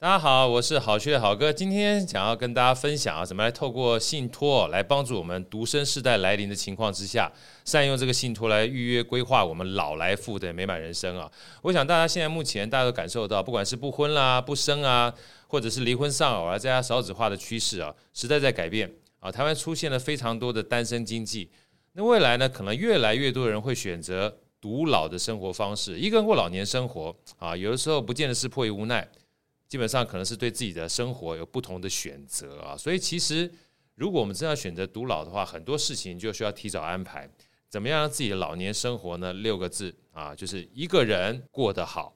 大家好，我是好趣的好哥，今天想要跟大家分享啊，怎么来透过信托来帮助我们独生世代来临的情况之下，善用这个信托来预约规划我们老来富的美满人生啊。我想大家现在目前大家都感受到，不管是不婚啦、不生啊，或者是离婚丧偶啊，在家少子化的趋势啊，时代在改变啊。台湾出现了非常多的单身经济，那未来呢，可能越来越多人会选择独老的生活方式，一个人过老年生活啊，有的时候不见得是迫于无奈。基本上可能是对自己的生活有不同的选择啊，所以其实如果我们真要选择独老的话，很多事情就需要提早安排。怎么样让自己的老年生活呢？六个字啊，就是一个人过得好。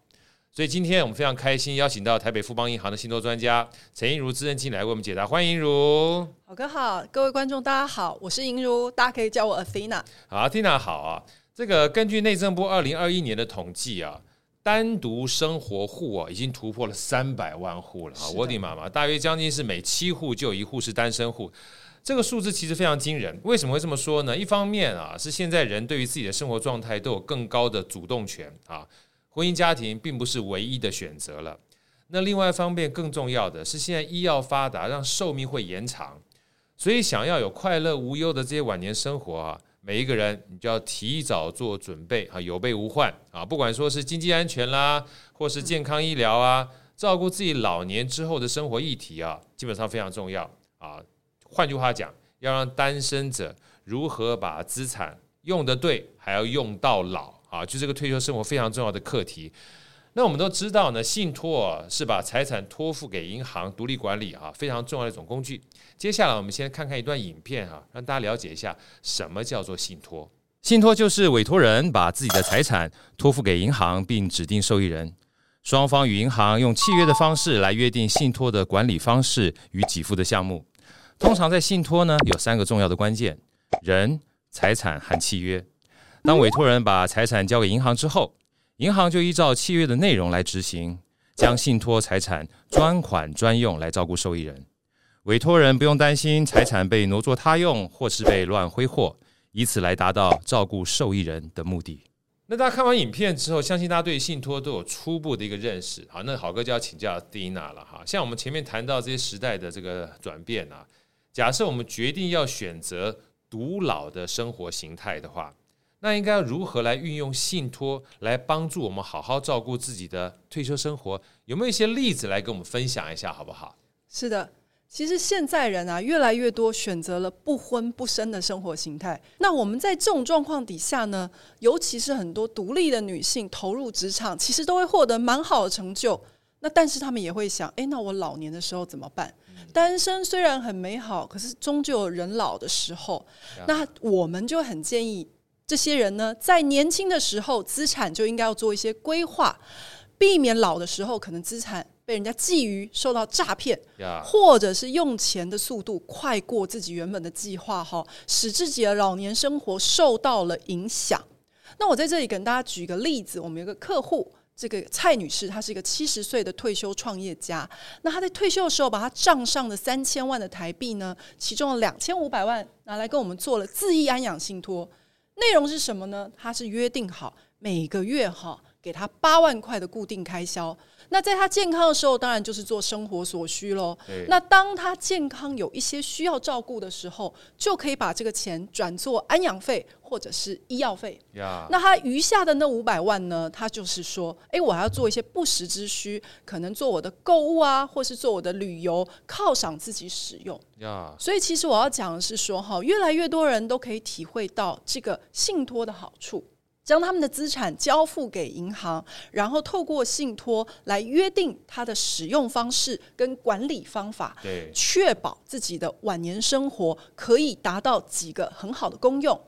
所以今天我们非常开心，邀请到台北富邦银行的信托专家陈映如资深经理来为我们解答。欢迎如，好哥好，各位观众大家好，我是英如，大家可以叫我 Athena。好，Athena 好啊。这个根据内政部二零二一年的统计啊。单独生活户啊，已经突破了三百万户了啊！我的妈妈，大约将近是每七户就有一户是单身户，这个数字其实非常惊人。为什么会这么说呢？一方面啊，是现在人对于自己的生活状态都有更高的主动权啊，婚姻家庭并不是唯一的选择了。那另外一方面，更重要的是现在医药发达，让寿命会延长，所以想要有快乐无忧的这些晚年生活啊。每一个人，你就要提早做准备啊，有备无患啊！不管说是经济安全啦，或是健康医疗啊，照顾自己老年之后的生活议题啊，基本上非常重要啊。换句话讲，要让单身者如何把资产用得对，还要用到老啊，就这个退休生活非常重要的课题。那我们都知道呢，信托是把财产托付给银行独立管理啊，非常重要的一种工具。接下来我们先看看一段影片哈，让大家了解一下什么叫做信托。信托就是委托人把自己的财产托付给银行，并指定受益人，双方与银行用契约的方式来约定信托的管理方式与给付的项目。通常在信托呢，有三个重要的关键：人、财产和契约。当委托人把财产交给银行之后，银行就依照契约的内容来执行，将信托财产专款专用来照顾受益人。委托人不用担心财产被挪作他用或是被乱挥霍，以此来达到照顾受益人的目的。那大家看完影片之后，相信大家对信托都有初步的一个认识。好，那好哥就要请教蒂娜了哈。像我们前面谈到这些时代的这个转变啊，假设我们决定要选择独老的生活形态的话。那应该要如何来运用信托来帮助我们好好照顾自己的退休生活？有没有一些例子来跟我们分享一下，好不好？是的，其实现在人啊，越来越多选择了不婚不生的生活形态。那我们在这种状况底下呢，尤其是很多独立的女性投入职场，其实都会获得蛮好的成就。那但是他们也会想，诶，那我老年的时候怎么办？嗯、单身虽然很美好，可是终究有人老的时候。嗯、那我们就很建议。这些人呢，在年轻的时候，资产就应该要做一些规划，避免老的时候可能资产被人家觊觎，受到诈骗.或者是用钱的速度快过自己原本的计划，哈，使自己的老年生活受到了影响。那我在这里跟大家举一个例子，我们有个客户，这个蔡女士，她是一个七十岁的退休创业家。那她在退休的时候，把她账上的三千万的台币呢，其中的两千五百万拿来跟我们做了自益安养信托。内容是什么呢？他是约定好每个月哈给他八万块的固定开销。那在他健康的时候，当然就是做生活所需喽。那当他健康有一些需要照顾的时候，就可以把这个钱转做安养费或者是医药费。那他余下的那五百万呢？他就是说，哎，我还要做一些不时之需，可能做我的购物啊，或是做我的旅游，犒赏自己使用。所以其实我要讲的是说，哈，越来越多人都可以体会到这个信托的好处。将他们的资产交付给银行，然后透过信托来约定它的使用方式跟管理方法，对，确保自己的晚年生活可以达到几个很好的功用。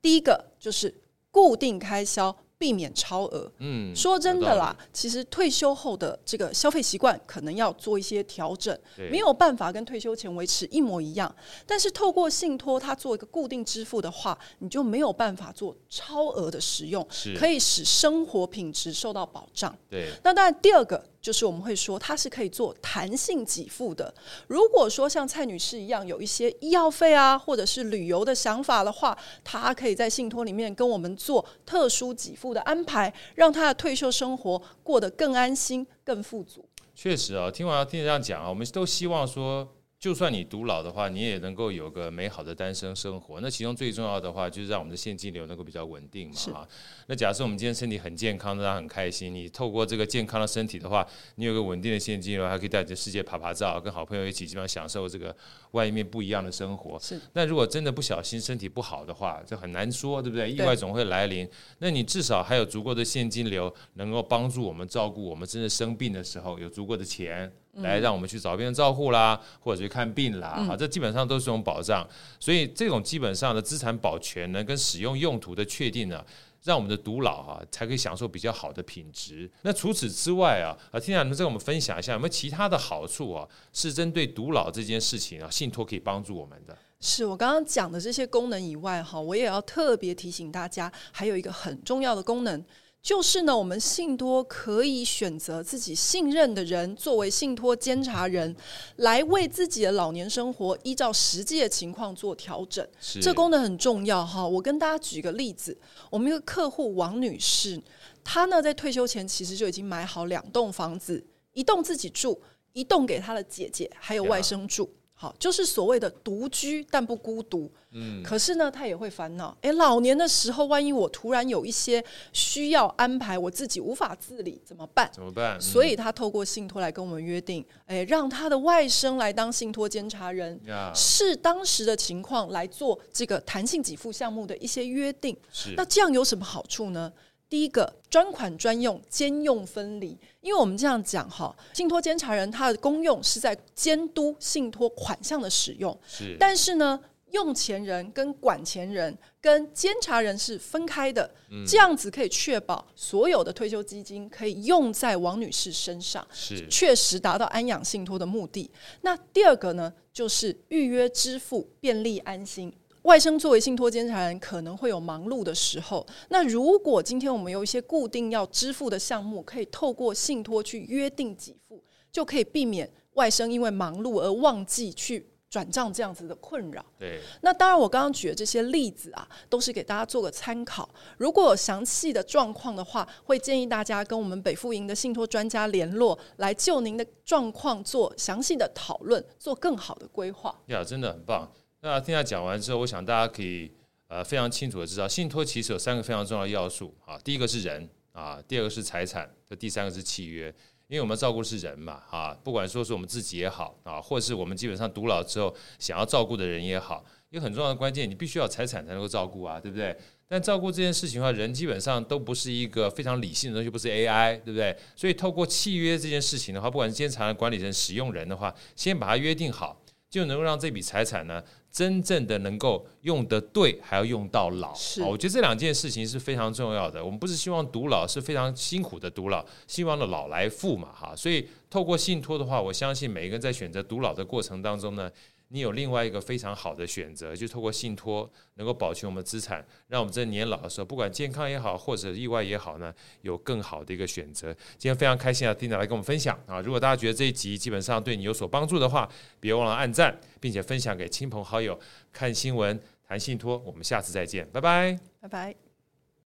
第一个就是固定开销。避免超额。嗯，说真的啦，其实退休后的这个消费习惯可能要做一些调整，对没有办法跟退休前维持一模一样。但是透过信托，它做一个固定支付的话，你就没有办法做超额的使用，可以使生活品质受到保障。对，那当然第二个。就是我们会说，它是可以做弹性给付的。如果说像蔡女士一样有一些医药费啊，或者是旅游的想法的话，她可以在信托里面跟我们做特殊给付的安排，让她的退休生活过得更安心、更富足。确实啊，听完听这样讲啊，我们都希望说。就算你独老的话，你也能够有个美好的单身生活。那其中最重要的话，就是让我们的现金流能够比较稳定嘛。哈，那假设我们今天身体很健康，大家很开心。你透过这个健康的身体的话，你有个稳定的现金流，还可以带着世界爬爬照，跟好朋友一起基本上享受这个外面不一样的生活。是。那如果真的不小心身体不好的话，就很难说，对不对？意外总会来临。那你至少还有足够的现金流，能够帮助我们照顾我们真的生病的时候，有足够的钱。来让我们去找病人照护啦，或者去看病啦，哈，这基本上都是这种保障。所以这种基本上的资产保全呢，跟使用用途的确定呢，让我们的独老啊，才可以享受比较好的品质。那除此之外啊，啊，听讲你们再跟我们分享一下，有没有其他的好处啊？是针对独老这件事情啊，信托可以帮助我们的。是我刚刚讲的这些功能以外哈，我也要特别提醒大家，还有一个很重要的功能。就是呢，我们信托可以选择自己信任的人作为信托监察人，来为自己的老年生活依照实际的情况做调整。这功能很重要哈。我跟大家举个例子，我们一个客户王女士，她呢在退休前其实就已经买好两栋房子，一栋自己住，一栋给她的姐姐还有外甥住。好，就是所谓的独居但不孤独。嗯，可是呢，他也会烦恼。诶，老年的时候，万一我突然有一些需要安排，我自己无法自理，怎么办？怎么办？嗯、所以他透过信托来跟我们约定，诶，让他的外甥来当信托监察人，视当时的情况来做这个弹性给付项目的一些约定。是，那这样有什么好处呢？第一个专款专用，兼用分离。因为我们这样讲哈，信托监察人他的功用是在监督信托款项的使用，是。但是呢，用钱人跟管钱人跟监察人是分开的，嗯、这样子可以确保所有的退休基金可以用在王女士身上，是确实达到安养信托的目的。那第二个呢，就是预约支付便利安心。外甥作为信托监察人，可能会有忙碌的时候。那如果今天我们有一些固定要支付的项目，可以透过信托去约定给付，就可以避免外甥因为忙碌而忘记去转账这样子的困扰。对。那当然，我刚刚举的这些例子啊，都是给大家做个参考。如果有详细的状况的话，会建议大家跟我们北富营的信托专家联络，来就您的状况做详细的讨论，做更好的规划。呀，真的很棒。那听他讲完之后，我想大家可以呃非常清楚的知道，信托其实有三个非常重要的要素啊。第一个是人啊，第二个是财产，这第三个是契约。因为我们照顾是人嘛啊，不管说是我们自己也好啊，或是我们基本上独老之后想要照顾的人也好，一个很重要的关键，你必须要财产才能够照顾啊，对不对？但照顾这件事情的话，人基本上都不是一个非常理性的东西，不是 AI，对不对？所以透过契约这件事情的话，不管是监察人、管理人、使用人的话，先把它约定好，就能够让这笔财产呢。真正的能够用得对，还要用到老。是，我觉得这两件事情是非常重要的。我们不是希望独老是非常辛苦的独老，希望的老来富嘛，哈。所以透过信托的话，我相信每一个人在选择独老的过程当中呢。你有另外一个非常好的选择，就透过信托能够保全我们资产，让我们在年老的时候，不管健康也好，或者意外也好呢，有更好的一个选择。今天非常开心啊，听到来跟我们分享啊！如果大家觉得这一集基本上对你有所帮助的话，别忘了按赞，并且分享给亲朋好友。看新闻谈信托，我们下次再见，拜拜，拜拜。